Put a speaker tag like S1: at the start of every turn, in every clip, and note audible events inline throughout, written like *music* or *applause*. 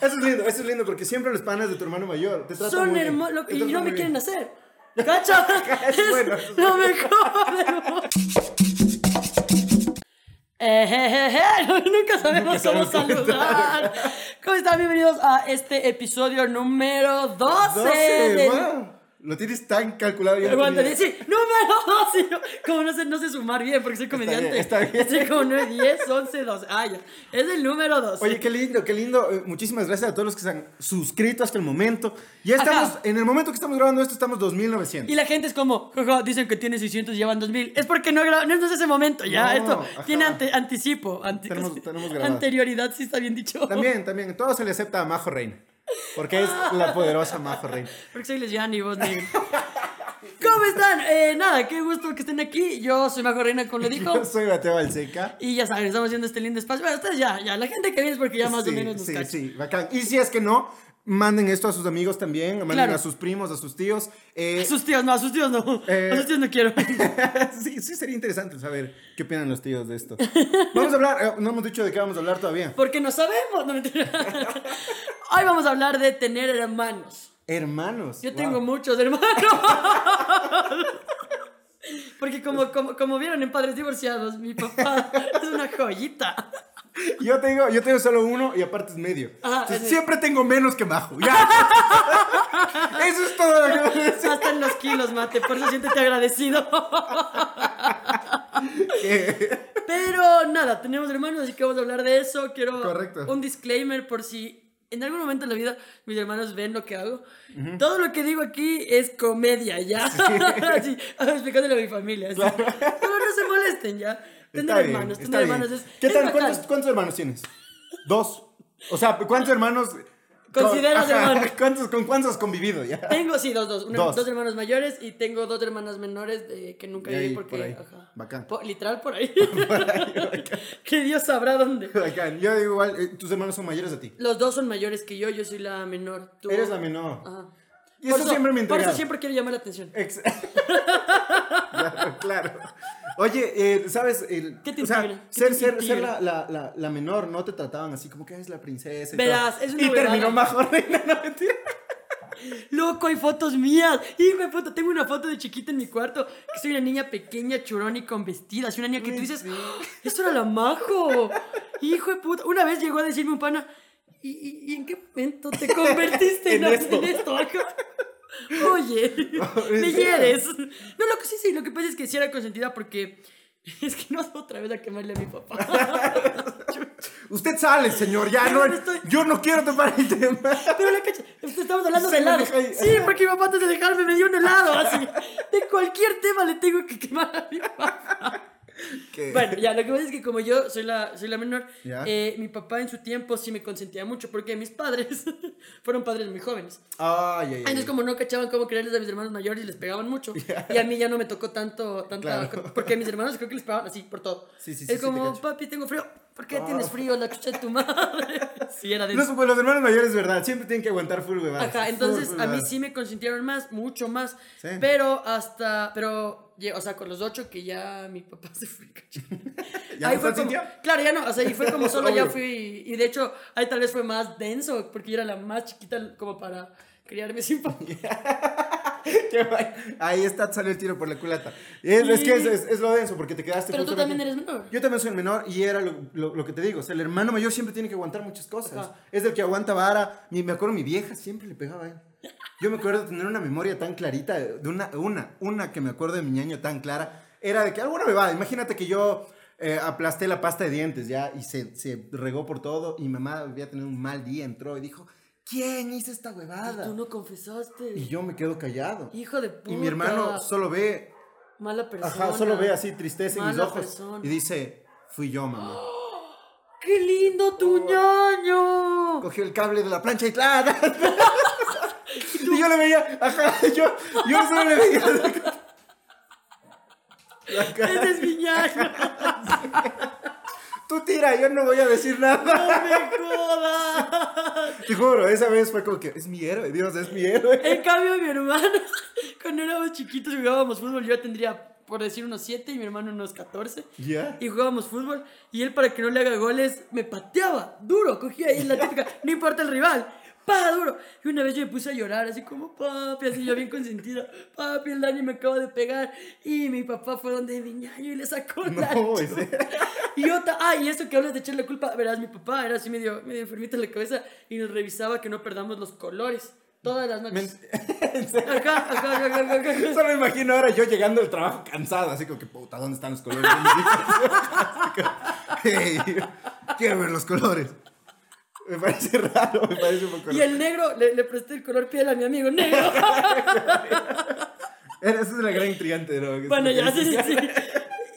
S1: Eso es lindo, eso es lindo porque siempre los panas de tu hermano mayor te tratan
S2: Son
S1: muy bien,
S2: hermosos y no me quieren hacer. ¿Cacha? *laughs*
S1: Es bueno, es
S2: lo mejor del mundo. Eh, *laughs* Nunca sabemos cómo
S1: sabemos cómo
S2: saludar. ¿Cómo están? Bienvenidos a este episodio número 12.
S1: 12,
S2: del-
S1: wow. Lo tienes tan calculado. no
S2: Aguanta, *laughs*
S1: tenía-
S2: sí, número 12. Yo, como no sé, no sé sumar bien porque soy comediante.
S1: bien, está bien.
S2: Estoy como 9, 10, 11, 12. Ah, ya. Es el número 12.
S1: Oye, qué lindo, qué lindo. Eh, Muchísimas gracias a todos los que se han suscrito hasta el momento. Ya estamos,
S2: Ajá.
S1: en el momento que estamos grabando esto, estamos 2900.
S2: Y la gente es como, "Jaja, dicen que tiene 600 y llevan 2000. Es porque no, no es ese momento, ya.
S1: No,
S2: Esto
S1: ajá.
S2: tiene ante- anticipo. anti-
S1: Tenemos- tenemos
S2: anterioridad, sí está bien dicho.
S1: También, también. Todo se le acepta a Majo Reina. Porque es la poderosa Majo Reina.
S2: Porque soy lesbiana y vos negro. ¿Cómo están? Eh, nada, qué gusto que estén aquí. Yo soy Majo Reina, como le *laughs* dijo.
S1: Yo soy Mateo Balseca.
S2: Y ya saben, estamos haciendo este lindo espacio. Bueno, ustedes ya, ya. La gente que viene es porque ya más
S1: sí,
S2: o menos nos
S1: sí, sí, bacán. Y si es que no, manden esto a sus amigos también, manden
S2: Claro.
S1: a sus primos, a sus tíos. Eh,
S2: A sus tíos, no, a sus tíos no.
S1: Eh.
S2: A sus tíos no quiero. *laughs*
S1: sí, sí, sería interesante saber qué opinan los tíos de esto. Vamos a hablar, eh, no hemos dicho de qué vamos a hablar todavía.
S2: Porque no sabemos. No. *laughs* Hoy vamos a hablar de tener hermanos.
S1: Hermanos.
S2: Yo
S1: wow.
S2: tengo muchos hermanos. *laughs* Porque como, como, como vieron en Padres Divorciados, mi papá es una joyita. *laughs*
S1: Yo tengo, yo tengo solo uno y aparte es medio.
S2: Ajá,
S1: Entonces,
S2: sí.
S1: siempre tengo menos que Majo. Ya. *laughs* Eso es todo lo que.
S2: Hasta en los kilos, mate. Por eso siéntete agradecido. Pero nada, tenemos hermanos, así que vamos a hablar de eso. Quiero
S1: Correcto.
S2: un disclaimer por si en algún momento en la vida mis hermanos ven lo que hago. Todo lo que digo aquí es comedia, ¿ya? Así, *laughs* explicándole a mi familia. Así. Pero no se molesten, ¿ya? Tener
S1: Está bien,
S2: hermanos,
S1: está
S2: tener
S1: bien.
S2: hermanos es.
S1: ¿Qué
S2: es
S1: tal? ¿Cuántos, cuántos hermanos tienes? Dos. O sea, ¿cuántos hermanos
S2: Consideras
S1: con-
S2: hermanos. *laughs*
S1: ¿cuántos, ¿Con cuántos has convivido ya?
S2: Tengo, sí, dos, dos. Una-
S1: Dos.
S2: dos. hermanos mayores y tengo dos hermanas menores de, que nunca
S1: ahí,
S2: viví porque.
S1: por ahí.
S2: Ajá.
S1: Bacán.
S2: Literal por ahí. *laughs* *laughs* que Dios sabrá dónde.
S1: Bacán. Yo igual, eh, tus hermanos son mayores a ti.
S2: Los dos son mayores que yo, yo soy la menor. Tú...
S1: Eres la menor.
S2: Ajá.
S1: Y eso siempre me ha
S2: Por eso siempre quiero llamar la atención.
S1: Ex- claro, claro. Oye, eh, ¿sabes? El,
S2: ¿Qué te
S1: o sea?
S2: ¿Qué
S1: ser, la, la, la, la menor no te trataban así como que es la princesa. Y
S2: Verás,
S1: todo.
S2: es una
S1: Y terminó
S2: huevada.
S1: Majo Reina, no mentira.
S2: Loco, hay fotos mías. Hijo de puta, tengo una foto de chiquita en mi cuarto. Que soy una niña pequeña, churón y con vestida. Soy una niña que tú dices, "Ah, esto era la majo. Hijo de puta. Una vez llegó a decirme un pana, ¿y, y, y en qué momento te convertiste *laughs* en,
S1: En esto.
S2: en esto? Oye,
S1: ¿en *laughs*
S2: me hieres. No, lo que sí, sí, lo que pasa es que sí era consentida porque *laughs* es que no otra vez a quemarle a mi papá. *laughs*
S1: Usted sale, señor, ya no.
S2: estoy-
S1: Yo no quiero tomar el tema.
S2: Pero la cacha, estamos hablando de
S1: ahí.
S2: Sí, porque mi papá antes de dejarme me dio un helado, así. De cualquier tema le tengo que quemar a mi papá.
S1: Que-
S2: Bueno, ya, lo que pasa es que como yo soy la, soy la menor,
S1: Ya.
S2: eh, mi papá en su tiempo sí me consentía mucho porque mis padres *laughs* fueron padres muy jóvenes.
S1: Ay, ay, ay.
S2: Entonces como no cachaban cómo quererles a mis hermanos mayores y les pegaban mucho. *laughs* Y a mí ya no me tocó tanto, tanta,
S1: Claro.
S2: porque a mis hermanos creo que les pegaban así por todo.
S1: Sí, sí, sí,
S2: Es como, papi, tengo frío. ¿Por qué
S1: Ah.
S2: tienes frío? La chucha de tu madre. *laughs* Sí, era de
S1: Los, pues, los hermanos mayores, verdad, siempre tienen que aguantar full huevadas.
S2: Ajá, entonces
S1: Full,
S2: a mí sí me consintieron más, mucho más.
S1: Sí.
S2: Pero hasta, pero, o sea, con los ocho que ya mi papá *laughs* se fue.
S1: ¿Ya
S2: Ahí
S1: no
S2: fue como, claro, ya no, o sea, y fue como *laughs* solo ya fui, y de hecho ahí tal vez fue más denso, porque yo era la más chiquita como para criarme sin papá. *laughs*
S1: Ahí está, sale el tiro por la culata. Es, es que es, es- es lo denso, porque te quedaste.
S2: Pero tú también eres menor.
S1: Yo también soy el menor y era lo, lo- lo que te digo. O sea, el hermano mayor siempre tiene que aguantar muchas cosas.
S2: Ajá.
S1: Es el que aguanta vara. Mi- me acuerdo, mi vieja siempre le pegaba a él. Yo me acuerdo de tener una memoria tan clarita, de una, una, una que me acuerdo de mi ñaño tan clara. Era de que alguna me va. Imagínate que yo eh, aplasté la pasta de dientes ya y se, se regó por todo. Y mi mamá había tenido un mal día, entró y dijo: ¿Quién hizo esta
S2: Y
S1: huevada?
S2: tú no confesaste.
S1: Y yo me quedo callado.
S2: Hijo de puta.
S1: Y mi hermano solo ve,
S2: Mala persona.
S1: ajá, solo ve así tristeza en mis ojos
S2: persona.
S1: y dice, fui yo, mamá. *gasps*
S2: ¡Qué lindo tu ñaño!
S1: Cogió el cable de la plancha y claro. *laughs* y yo le veía, ajá, *laughs* yo, yo solo le veía. La cara. *laughs*
S2: Ese es mi ñaño.
S1: Tú tira, yo no voy a decir nada.
S2: ¡No me jodas!
S1: Te juro, esa vez fue como que es mi héroe, Dios, es mi héroe.
S2: En cambio, mi hermano, *laughs* cuando éramos chiquitos y jugábamos fútbol, yo tendría por decir unos 7 y mi hermano unos 14.
S1: ¿Ya?
S2: Y jugábamos fútbol y él para que no le haga goles me pateaba duro, cogía ahí la típica, no importa el rival. ¡Pa! Duro. Y una vez yo me puse a llorar, así como, papi, así yo bien consentida. Papi, el Dani me acaba de pegar. Y mi papá fue donde mi ñaño y le sacó la *laughs*
S1: No, ese-
S2: Y yo, ta- ah, y esto que hablas de echarle culpa, verás, mi papá era así medio, medio enfermito en la cabeza y nos revisaba que no perdamos los colores todas las noches. Acá, acá, acá, acá.
S1: Solo me imagino ahora yo llegando del trabajo cansado, así como que, puta, ¿dónde están los colores? *laughs* quiero ver los colores. Me parece raro, me parece un poco
S2: Y
S1: raro.
S2: el negro, le, le presté el color piel a mi amigo negro. *laughs*
S1: Esa es la gran intrigante, ¿no?
S2: Bueno, ya, sí, sí, sí.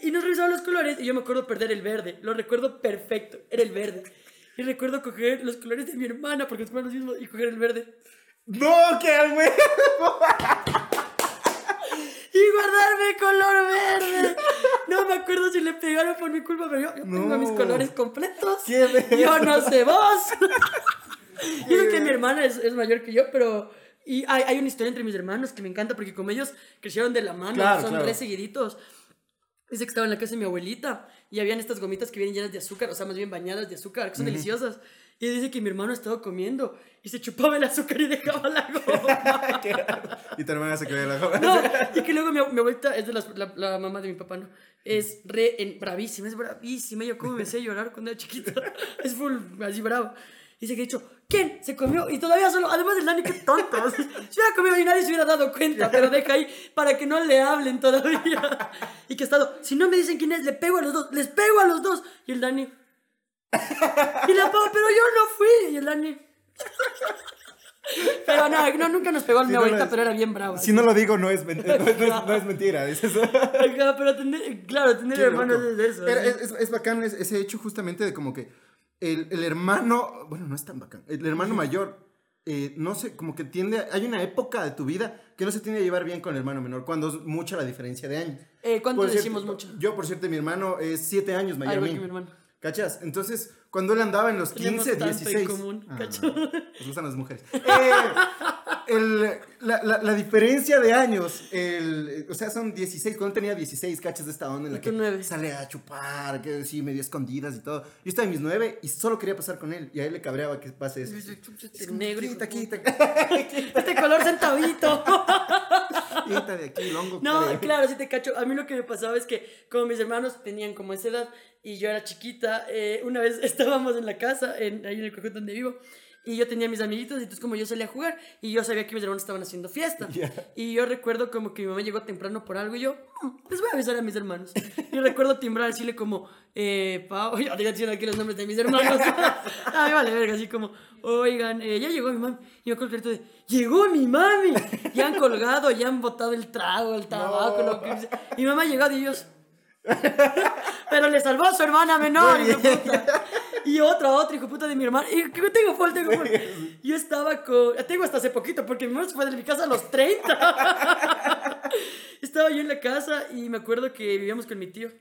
S2: Y nos revisaban los colores y yo me acuerdo perder el verde. Lo recuerdo perfecto. Era el verde. Y recuerdo coger los colores de mi hermana, porque son los mismos, y coger el verde.
S1: ¡No, qué güey! *laughs*
S2: Y guardarme color verde. Si le pegaron por mi culpa, pero yo, yo tengo
S1: No.
S2: mis colores completos. Yo no sé vos. *laughs* *laughs* Yo creo que mi hermana es, es mayor que yo, pero... Y hay, hay una historia entre mis hermanos que me encanta porque como ellos crecieron de la mano,
S1: Claro,
S2: son
S1: claro.
S2: re seguiditos. Dice que estaba en la casa de mi abuelita y habían estas gomitas que vienen llenas de azúcar, o sea, más bien bañadas de azúcar, que son deliciosas. Y dice que mi hermano estaba comiendo y se chupaba el azúcar y dejaba la goma. *laughs*
S1: Y tu hermana se quedó la joven.
S2: No, y que luego mi, mi abuelita es de las, la, la mamá de mi papá, ¿no? Es re en- bravísima, es bravísima. Yo como me sé llorar cuando era chiquita. *laughs* Es full, así bravo. Dice que ha dicho, ¿quién se comió? Y todavía solo, además del Dani, qué tonto. Si hubiera comido y nadie se hubiera dado cuenta, pero deja ahí para que no le hablen todavía. Y que ha estado, si no me dicen quién es, le pego a los dos, les pego a los dos. Y el Dani, y la pava, pero yo no fui. Y el Dani, pero no, no, nunca nos pegó mi
S1: Si no
S2: abuelita,
S1: lo-
S2: pero era bien brava.
S1: Si no lo digo, no es, men- no es- no es- no es mentira.
S2: pero tener, claro, tener
S1: Qué
S2: hermanos
S1: loco.
S2: es de eso.
S1: Era-
S2: ¿sí?
S1: es, bacán es- ese hecho justamente de como que el, el hermano, bueno, no es tan bacán, el hermano mayor, eh, no sé, como que tiende, a- hay una época de tu vida que no se tiende a llevar bien con el hermano menor, cuando es mucha la diferencia de años.
S2: Eh, ¿Cuánto
S1: Por cierto,
S2: decimos mucho?
S1: Yo, por cierto, mi hermano es siete años mayor a
S2: igual
S1: mí.
S2: que mi hermano.
S1: ¿Cachas? Entonces, cuando él andaba en los
S2: Tenemos
S1: 15,
S2: tanto en
S1: 16.
S2: común,
S1: Ah, nos gustan las mujeres. Eh, el- la, la- la diferencia de años, el, o sea, son 16. Cuando él tenía 16, cachas de esta onda en la que
S2: nueve.
S1: sale a chupar, que sí, medio escondidas y todo. Yo estaba en mis 9 y solo quería pasar con él. Y a él le cabreaba que pase eso. Es
S2: negro.
S1: quita, quita. *laughs*
S2: Este color centavito. *laughs*
S1: quita de aquí, longo.
S2: No, claro, sí te cacho. A mí lo que me pasaba es que como mis hermanos tenían como esa edad y yo era chiquita, eh, una vez *laughs* estábamos en la casa, en, ahí en el conjunto donde vivo, y yo tenía mis amiguitos, y entonces como yo salía a jugar, y yo sabía que mis hermanos estaban haciendo fiesta.
S1: Ya.
S2: Y yo recuerdo como que mi mamá llegó temprano por algo, y yo, "Mm, pues voy a avisar a mis hermanos. Y recuerdo timbrar, decirle como, eh, Pau, *laughs* ya te diciendo aquí los nombres de mis hermanos. *laughs* me vale verga, así como, oigan, eh, ya llegó mi mami. Y yo acuerdo de, llegó mi mami. Ya han colgado, ya han botado el trago, el tabaco, lo que sea. Y mi mamá llegó y ellos, *laughs* pero le salvó a su hermana menor, hijo puta. Y otra, otra, hijo puta de mi hermana. Y tengo full, tengo full. *laughs* Yo estaba con. Tengo hasta hace poquito, porque mi mamá se fue de mi casa a los 30. *laughs* Estaba yo en la casa y me acuerdo que vivíamos con mi tío.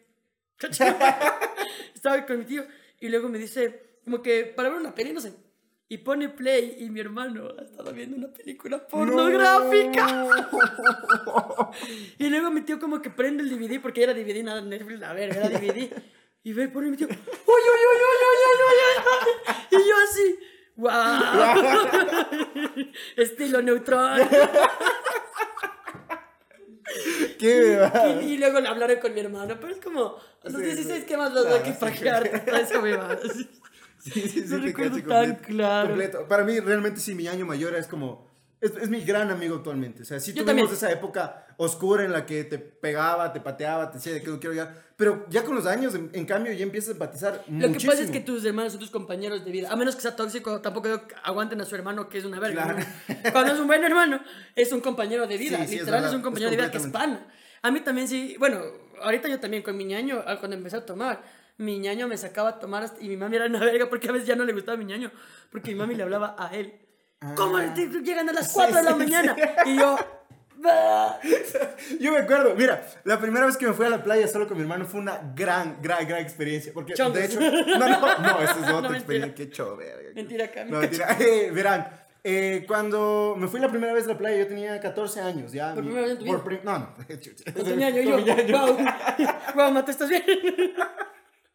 S2: Estaba con mi tío y luego me dice, como que para ver una peli, no sé. Y pone play y mi hermano estaba viendo una película pornográfica. *laughs* Y luego mi tío como que prende el DVD, porque era DVD, nada Netflix, la verga, era DVD. *laughs* Y ve, pone mi tío, uy, uy, uy, uy, uy, uy, uy, uy. Y yo así, wow. *laughs* Estilo neutral.
S1: ¿Qué? va?
S2: Y, y luego le hablaré con mi hermano, pero es como, a los
S1: Sí,
S2: 16,
S1: sí.
S2: ¿qué más los voy
S1: Ah,
S2: a
S1: sí.
S2: pagar? Toda esa huevada.
S1: Sí, sí, sí, te
S2: recuerdo tan
S1: completo,
S2: claro.
S1: completo. Para mí, realmente, sí, mi año mayor es como. Es, es mi gran amigo actualmente. O sea, sí
S2: Yo
S1: tuvimos
S2: también.
S1: esa época oscura en la que te pegaba, te pateaba, te decía de que no quiero llegar. Pero ya con los años, en, en cambio, ya empiezas a empatizar
S2: Lo
S1: muchísimo.
S2: que pasa es que tus hermanos son tus compañeros de vida. A menos que sea tóxico, tampoco aguanten a su hermano, que es una verga.
S1: Claro.
S2: ¿no? Cuando es un buen hermano, es un compañero de vida.
S1: Sí, sí, es
S2: Literal, es,
S1: verdad.
S2: un compañero
S1: Es
S2: de vida que es pana. A mí también sí, bueno, ahorita yo también con mi ñaño, ah, cuando empecé a tomar, mi ñaño me sacaba a tomar hasta- y mi mami era una verga porque a veces ya no le gustaba mi ñaño, porque mi mami le hablaba a él. ¿Cómo
S1: Ah.
S2: te- llegan a las 4 de la
S1: sí,
S2: mañana? Y yo... *laughs*
S1: Yo me acuerdo, mira, la primera vez que me fui a la playa solo con mi hermano fue una gran, gran, gran experiencia. Porque,
S2: Chongos.
S1: de hecho, no, no, no, esa es *laughs* otra
S2: mentira.
S1: experiencia. Qué show, verga.
S2: Mentira, Cami.
S1: No, mentira. *laughs* Eh, verán, Eh, cuando me fui la primera vez a la playa, yo tenía 14 años, ya.
S2: ¿Por
S1: mi-
S2: primera vez en tu
S1: por
S2: vida?
S1: pri- No, no.
S2: No tenía yo, yo. Wow. Wow, Mate, ¿estás bien?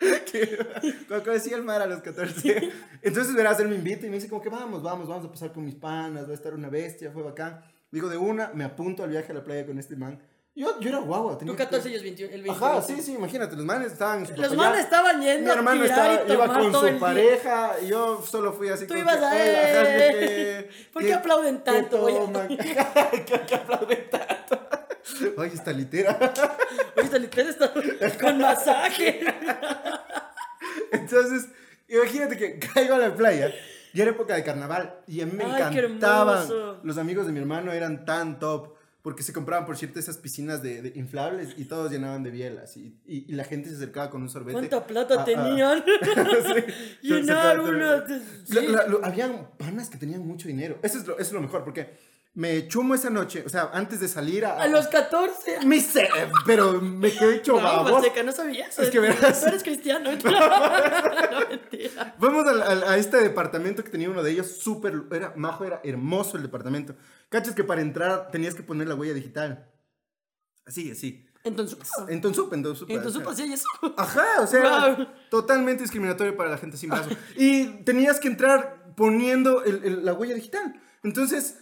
S2: *laughs*
S1: Cuando conocí al mar a los 14. Entonces, verás, él me invita y me dice como que vamos, vamos, vamos a pasar con mis panas, va a estar una bestia, fue bacán. Digo, de una, me apunto al viaje a la playa con este man. Yo, yo era guagua. tenía
S2: Tú 14
S1: que-
S2: y ellos 21. El 21.
S1: Ajá, sí, sí, imagínate, los manes estaban
S2: Los
S1: papá
S2: manes estaban
S1: Mi
S2: yendo a
S1: hermano
S2: tirar
S1: estaba,
S2: y
S1: iba con
S2: todo el
S1: su
S2: día.
S1: pareja y yo solo fui así
S2: Tú ibas
S1: que,
S2: a
S1: "Hola, ajá, yo
S2: ver.
S1: que-
S2: ¿Por
S1: que-
S2: qué aplauden
S1: que
S2: tanto?
S1: Toman". *laughs* *laughs* ¿Qué qué aplauden tanto? *laughs* Oye, esta litera.
S2: Oye, esta litera está con masaje.
S1: Entonces, imagínate que caigo a la playa y era época de carnaval y a mí me
S2: Ay,
S1: encantaban. Los amigos de mi hermano eran tan top porque se compraban, por cierto, esas piscinas de, de inflables y todos llenaban de bielas y, y- y la gente se acercaba con un sorbete.
S2: ¿Cuánta plata
S1: Ah, ah.
S2: tenían? *laughs*
S1: Sí,
S2: Llenar una. sí.
S1: Habían panas que tenían mucho dinero. Eso es, lo, eso es lo mejor, porque me chumo esa noche, o sea, antes de salir a...
S2: A los 14.
S1: Me sé, pero me quedé hecho
S2: No,
S1: babos.
S2: Maseca, no sabías.
S1: Es que verás.
S2: Tú eres *laughs* cristiano. *laughs* No, mentira.
S1: Al- a, este departamento que tenía uno de ellos, súper, era majo, era hermoso el departamento. Cachas que para entrar tenías que poner la huella digital. Así, así.
S2: Entonces,
S1: En Tonsup, en Tonsup.
S2: entonces,
S1: ajá.
S2: sí, hay eso.
S1: Ajá, o sea,
S2: Wow.
S1: totalmente discriminatorio para la gente sin brazo. Y tenías que entrar poniendo el- el- la huella digital. Entonces,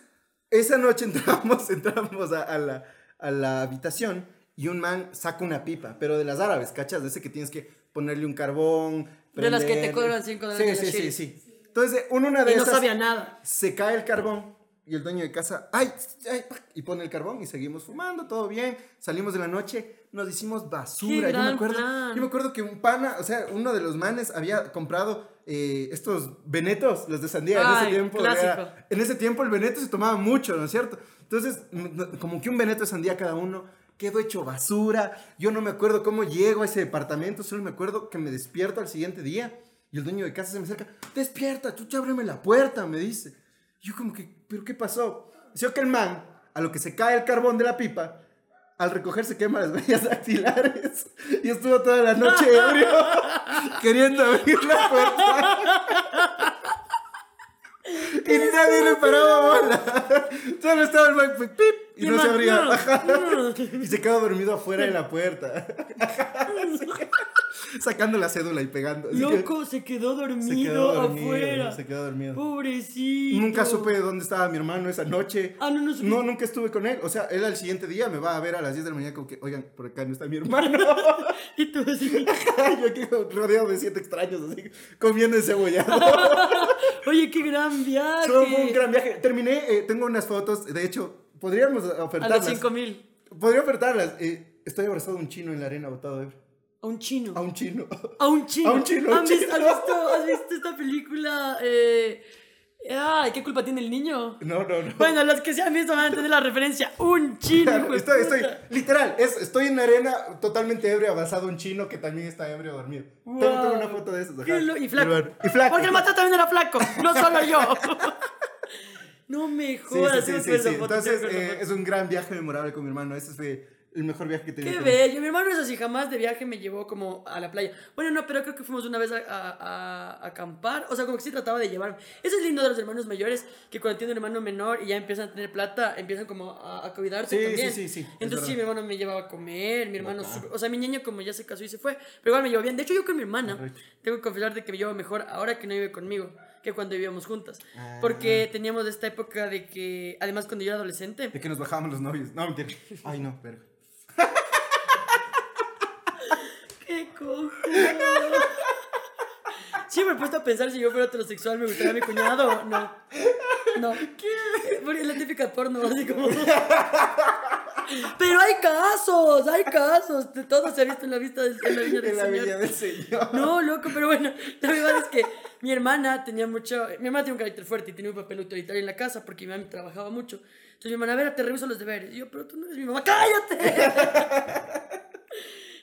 S1: esa noche *laughs* entramos, entramos a, a la, a la habitación y un man saca una pipa, pero de las árabes, ¿cachas? De ese que tienes que ponerle un carbón.
S2: De las que te cobran cinco dólares
S1: Sí, sí, sí, sí. Entonces, en una de
S2: Y no
S1: esas
S2: sabía nada.
S1: se cae el carbón y el dueño de casa, ay, ay, y pone el carbón y seguimos fumando, todo bien. Salimos de la noche, nos hicimos basura. Yo me acuerdo,
S2: plan.
S1: yo me acuerdo que un pana, o sea, uno de los manes había comprado eh, estos venetos, los de sandía. en ese tiempo,
S2: clásico.
S1: era- en ese tiempo el veneto se tomaba mucho, ¿no es cierto? Entonces, como que un veneto de sandía cada uno. Quedo hecho basura. Yo no me acuerdo cómo llego a ese departamento. Solo me acuerdo que me despierto al siguiente día. Y el dueño de casa se me acerca. Despierta, chucha, ábreme la puerta, me dice. Yo como que, ¿pero qué pasó? Dice que el man, a lo que se cae el carbón de la pipa, al recoger se quema las *laughs* huellas dactilares. Y estuvo toda la noche ebrio *laughs* queriendo abrir la puerta. Y nadie le paraba bola. *laughs* Solo estaba el man, pues, pip, y, no se abría. *laughs* Y se quedó dormido afuera de la puerta. *laughs* Sacando la cédula y pegando.
S2: Loco, se quedó dormido,
S1: se quedó dormido.
S2: afuera.
S1: Se quedó dormido.
S2: Pobrecito.
S1: Nunca supe dónde estaba mi hermano esa noche.
S2: Ah, no, no supe.
S1: No, nunca estuve con él. O sea, él al siguiente día me va a ver a las 10 de la mañana como que, oigan, por acá no está mi hermano.
S2: Y tú así.
S1: Yo aquí rodeado de siete extraños, así, comiendo encebollado.
S2: Oye, qué gran viaje.
S1: Fue un gran viaje. Terminé, eh, tengo unas fotos, de hecho, podríamos
S2: A los
S1: ofertarlas.
S2: 5000.
S1: Podría ofertarlas. Eh, estoy abrazado a un chino en la arena botado de
S2: A un chino.
S1: A un chino.
S2: A un chino.
S1: A un chino, a un
S2: ¿Has, vis-
S1: chino.
S2: has visto, ¿Has visto esta película? Eh... Ay, ¿qué culpa tiene el niño?
S1: No, no, no.
S2: Bueno, los que se han visto van a entender la referencia. Un chino.
S1: Estoy, estoy, literal, es, estoy en la arena totalmente ebrio, abrazado a un chino que también está ebrio dormido. Tengo, tengo
S2: Wow.
S1: una foto de
S2: lo- Y flaco.
S1: Bueno, Y flaco.
S2: Porque el mató también era flaco. No solo yo. *laughs* no me jodas.
S1: sí, sí, Entonces, eh, es un gran viaje memorable con mi hermano. Ese fue el mejor viaje que he tenido.
S2: Qué bello. Mi hermano es así, jamás de viaje me llevó como a la playa. Bueno, no, pero creo que fuimos una vez a, a- a- a acampar. O sea, como que sí trataba de llevarme. Eso es lindo de los hermanos mayores, que cuando tienen un hermano menor y ya empiezan a tener plata, empiezan como a, a cuidarse
S1: Sí,
S2: también.
S1: sí, sí, sí, es
S2: Entonces sí, mi hermano me llevaba a comer, mi hermano... O sea, mi niño como ya se casó y se fue, pero igual me llevó bien. De hecho, yo con mi hermana,
S1: Correcto.
S2: tengo que confesar de que me llevo mejor ahora que no vive conmigo que cuando vivíamos juntas.
S1: Ah.
S2: Porque teníamos esta época de que, además cuando yo era adolescente,
S1: De que nos bajábamos los novios. No, mentira. Ay, no, verga.
S2: ¡Qué cojo! Siempre he puesto a pensar si yo fuera heterosexual, ¿me gustaría mi cuñado? No. No. ¿Qué? Porque la típica porno, así como. Pero hay casos, hay casos. De todo se ha visto en la, vista del, en la viña del
S1: En la
S2: Señor.
S1: villa del Señor.
S2: No, loco, pero bueno, la verdad es que mi hermana tenía mucho, mi hermana tiene un carácter fuerte y tenía un papel autoritario en la casa porque mi mamá trabajaba mucho. Entonces mi hermana, a ver, te reviso los deberes. Y yo, pero tú no eres mi mamá, cállate.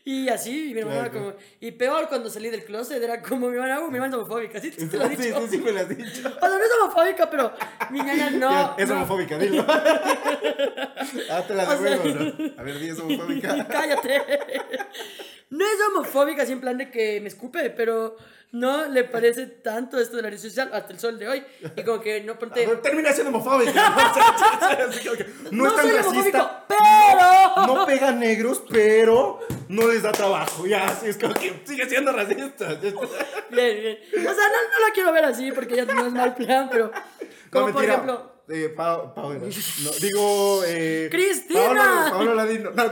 S2: Y así, y mi hermana
S1: Claro.
S2: como, y peor cuando salí del closet era como mi hermana, uh, mi hermana es homofóbica, ¿sí te lo he *laughs*
S1: Sí,
S2: dicho?
S1: sí, sí, me lo has dicho.
S2: O sea, no es homofóbica, pero mi ñaña no.
S1: es
S2: no.
S1: homofóbica, dilo. *laughs* ah, te la
S2: O sea-
S1: devuelvo, ¿no? A ver, di es homofóbica. *laughs*
S2: Cállate. No es homofóbica, así en plan de que me escupe, pero no le parece tanto esto de la red social hasta el sol de hoy. Y como que no *laughs* ponte.
S1: Termina siendo *laughs* *laughs* que no, es tan
S2: soy
S1: racista.
S2: homofóbico, pero.
S1: No pega negros, pero no les da trabajo. Ya, así es como que sigue siendo racista.
S2: Bien, bien. O sea, no, no la quiero ver así porque ya no es mal plan, pero. Como
S1: no,
S2: por ejemplo.
S1: Eh, Pau era. No, digo. Eh,
S2: ¡Cristina!
S1: Paolo, Paolo Ladino. No,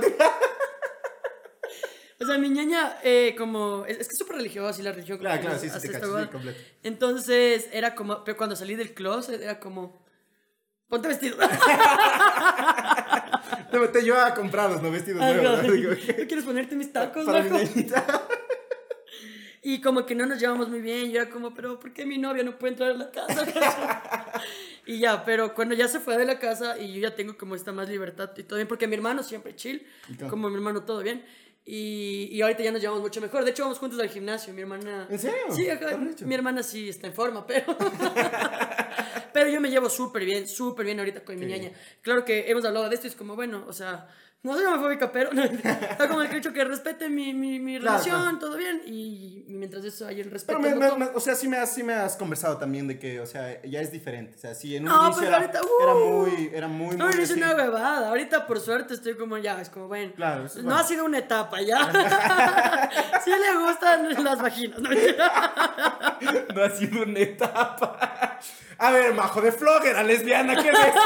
S2: O sea, mi ñaña, eh, como. Es, es que es súper religiosa y la religión.
S1: Claro,
S2: como
S1: claro,
S2: que
S1: sí, sí, te cacho, sí, completo.
S2: Entonces, era como. Pero cuando salí del closet, era como. Ponte vestido. *laughs*
S1: te, te llevaba comprados, no vestidos
S2: Ajá.
S1: nuevos. ¿no? Digo,
S2: ¿No quieres ponerte mis tacos,
S1: Para mi. *laughs*
S2: Y como que no nos llevamos muy bien. Yo era como, pero ¿por qué mi novia no puede entrar a la casa? *laughs* y ya, pero cuando ya se fue de la casa y yo ya tengo como esta más libertad y todo bien, porque mi hermano siempre chill,
S1: claro.
S2: como mi hermano todo bien. Y, y ahorita ya nos llevamos mucho mejor. De hecho, vamos juntos al gimnasio. Mi hermana.
S1: ¿En serio?
S2: Sí,
S1: arrecho.
S2: Mi hermana sí está en forma, pero. *laughs* pero yo me llevo súper bien, súper bien ahorita con mi
S1: Qué
S2: ñaña. Claro que hemos hablado de esto y es como, bueno, o sea. No soy homofóbica, pero. *laughs* Está como el que he dicho que respete mi, mi, mi
S1: Claro,
S2: relación, todo bien. Y, y mientras eso hay el respeto.
S1: Pero, me- me-
S2: mutuo-
S1: me- o sea, sí me, has, sí me has conversado también de que, o sea, ya es diferente. O sea, sí, en un
S2: No,
S1: inicio
S2: pues
S1: era,
S2: ahorita,
S1: era
S2: uh.
S1: muy, era muy,
S2: No,
S1: muy
S2: no es una huevada. Ahorita, por suerte, estoy como ya. Es como, bueno.
S1: Claro, es
S2: no
S1: bueno.
S2: ha sido una etapa ya. *laughs* sí le gustan las vaginas. ¿no? *laughs*
S1: No ha sido una etapa. A ver, majo de flogger, lesbiana, ¿qué es eso?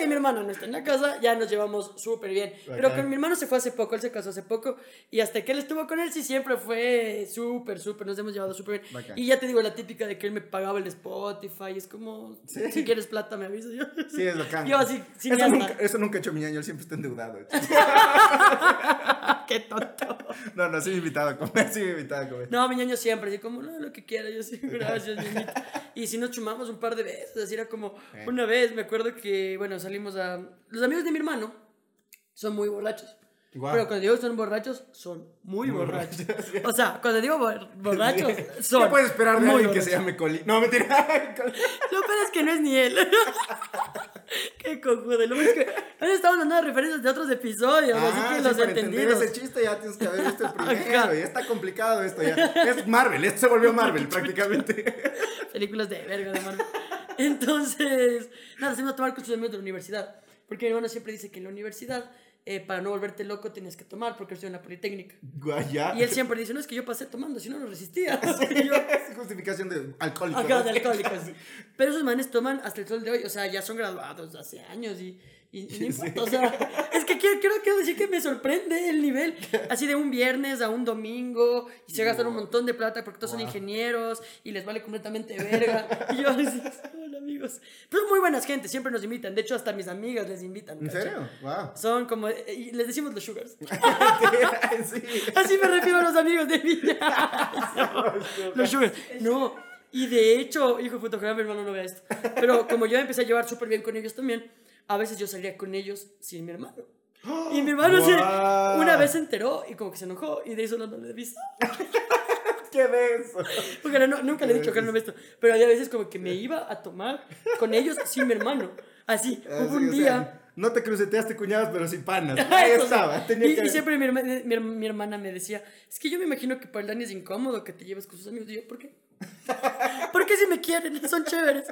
S2: Que mi hermano no está en la casa, ya nos llevamos súper bien. Pero con mi hermano se fue hace poco, él se casó hace poco. Y hasta que él estuvo con él, sí, siempre fue súper, súper. Nos hemos llevado súper bien.
S1: Bacán.
S2: Y ya te digo, la típica de que él me pagaba el Spotify. Es como,
S1: Sí.
S2: si quieres plata, me avisas. Yo,
S1: Sí, es bacán. *laughs*
S2: Yo así,
S1: eso
S2: cineasta.
S1: nunca, eso nunca he hecho mi año, él siempre está endeudado. *laughs*
S2: Qué tonto. *laughs*
S1: No, no, he invitado a comer, he invitado a comer.
S2: No, mi ñaño siempre, así como, no, lo que quiera, yo sí, *laughs* gracias, ñañito. Y si nos chumamos un par de veces, así era como,
S1: Eh.
S2: una vez me acuerdo que, bueno, salimos a... Los amigos de mi hermano son muy borrachos. Pero cuando digo son borrachos, son muy, borrachos.
S1: borrachos,
S2: O sea, cuando digo bor- borrachos, son
S1: ¿Qué puedes esperar de alguien que se llame Coli? No, mentira. *laughs*
S2: Lo peor es que no es ni él. *laughs* Qué cojudo. Lo es que han estado dando referencias de otros episodios,
S1: Ah,
S2: así que
S1: sí,
S2: los
S1: para entender
S2: entendidos.
S1: ese chiste ya tienes que haber visto el primero.
S2: Ajá.
S1: Ya está complicado esto ya. Es Marvel, esto se volvió Marvel prácticamente. *laughs*
S2: películas de verga de Marvel. Entonces, nada, se iba a tomar amigos de la universidad. Porque mi hermano siempre dice que en la universidad, eh, para no volverte loco, tienes que tomar, porque estoy en la Politécnica.
S1: Guaya.
S2: Y él siempre dice, no, es que yo pasé tomando, si no, no resistía. *laughs*
S1: Es justificación de alcohólico.
S2: Acá
S1: ¿no?
S2: de alcohólicos. *laughs* Pero esos manes toman hasta el sol de hoy, o sea, ya son graduados hace años y, y, y no *laughs* importa, o sea, es que quiero, quiero, quiero decir que me sorprende el nivel, así de un viernes a un domingo, y se gastan un montón de plata porque todos son
S1: Wow.
S2: ingenieros y les vale completamente verga. Y yo así, hola amigos. Pero muy buenas gente, siempre nos invitan, de hecho hasta mis amigas les invitan.
S1: ¿En serio? Wow.
S2: Son como, eh, y les decimos los sugars. *laughs*
S1: sí.
S2: Así me refiero a los amigos de mi *laughs* Los sugars. No. Y de hecho, hijo de puta, mi hermano no vea esto. Pero como yo empecé a llevar súper bien con ellos también, a veces yo salía con ellos sin mi hermano. Y mi hermano se,
S1: Guau.
S2: una vez se enteró y como que se enojó y de eso no, no le avisó. *laughs*
S1: ¿Qué denso?
S2: Porque no, nunca le he dicho que no ve esto. Pero había veces como que me iba a tomar con ellos sin mi hermano. Así, *laughs*
S1: Así,
S2: hubo un
S1: o sea,
S2: día.
S1: no te cruceteaste cuñados, pero sí panas. *laughs* Ahí
S2: Eso
S1: estaba. Tenía
S2: y,
S1: que...
S2: y siempre mi, herma- mi, mi hermana me decía, es que yo me imagino que para el Dani es incómodo que te lleves con sus amigos. Y yo, ¿por qué? Porque si me quieren, son chéveres.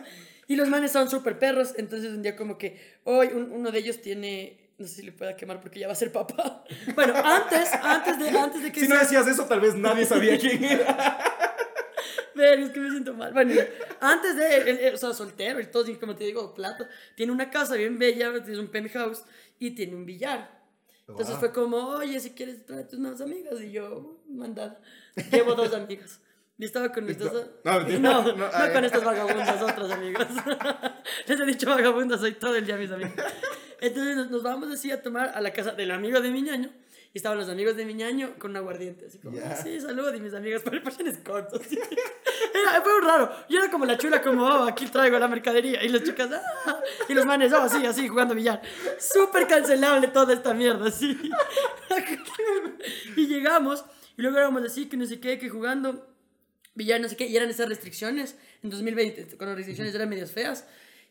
S2: Y los manes son súper perros. Entonces un día como que hoy un- uno de ellos tiene, no sé si le pueda quemar porque ya va a ser papá. *laughs* Bueno, antes, antes de, antes de que
S1: Si no
S2: sea-
S1: decías eso, tal vez nadie sabía quién era. *laughs*
S2: Ver, es que me siento mal. Bueno, antes de, él, él, o sea, soltero y todo, como te digo, plata, tiene una casa bien bella, tiene un penthouse y tiene un billar. Entonces
S1: Wow.
S2: fue como, oye, si quieres traer tus nuevas amigas. Y yo, mandada. Llevo dos amigas. Y estaba con mis *laughs* dos.
S1: No,
S2: No, no,
S1: No,
S2: con
S1: ya.
S2: estas vagabundas, otras amigas. *laughs* Les he dicho vagabundas, soy todo el día mis amigos. Entonces nos, nos vamos así a tomar a la casa del amigo de mi ñaño. Y estaban los amigos de mi ñaño con un aguardiente. Así como,
S1: Ya.
S2: "Ah, sí, salud. Y mis amigas, pero pasiones cortos. Era, fue muy raro. Yo era como la chula, como, oh, aquí traigo la mercadería. Y las chicas, ah. Y los manes, oh, así, así, jugando billar. Súper cancelable toda esta mierda, así. *laughs* y llegamos, y luego éramos así, que no sé qué, que jugando billar, no sé qué, y eran esas restricciones en 2020, cuando las restricciones eran medias feas.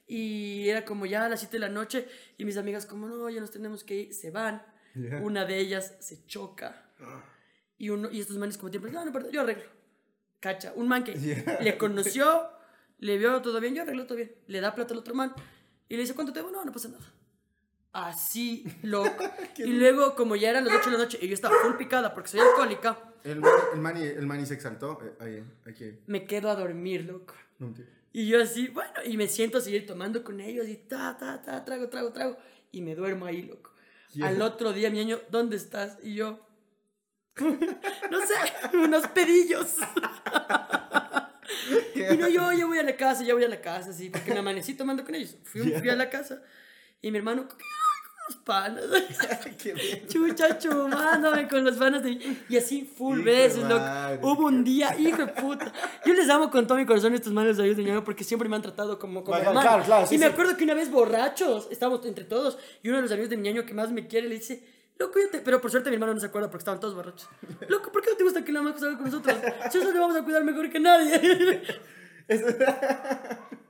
S2: Y era como ya a las 7 de la noche y mis amigas como, no, ya nos tenemos que ir, se van. Una de ellas se choca. Y, uno, y estos manes como tiempo, no, no importa, yo arreglo. Cacha, un man que
S1: Ya.
S2: le conoció, le vio todo bien, yo arreglo todo bien. Le da plata al otro man y le dice, ¿cuánto te debo? No, no pasa nada. Así, loco. *laughs* y luego, como ya eran las 8 de la noche y yo estaba full picada porque soy alcohólica,
S1: El mani, el mani, el mani se exaltó. Eh, ahí, aquí.
S2: me quedo a dormir, loco.
S1: No.
S2: Y yo así, bueno, y me siento a seguir tomando con ellos y ta, ta, ta, trago, trago, trago. Y me duermo ahí, loco.
S1: Ya.
S2: Al otro día, mi año, ¿dónde estás? Y yo, *laughs* no sé, *laughs* unos pedillos. *laughs* Y no, yo ya voy a la casa, ya voy a la casa, sí, porque me amanecí tomando con ellos. Fui, fui a la casa y mi hermano, "Ay, con los panas. *laughs* Chucha, chumándome con los panas de Y así, full
S1: Hijo
S2: veces, loco. Hubo un día, hijo de puta. Yo les amo con todo mi corazón estos manes de de ñaño porque siempre me han tratado como, como
S1: Claro,
S2: hermano.
S1: claro, claro, sí,
S2: y me
S1: sí.
S2: acuerdo que una vez borrachos, estábamos entre todos, y uno de los amigos de mi ñaño que más me quiere le dice, loco, yo te... Pero por suerte mi hermano no se acuerda porque estaban todos borrachos. *laughs* Loco, ¿por qué no te gusta que la majo salga con nosotros? Si nosotros le vamos a cuidar mejor que nadie. *laughs*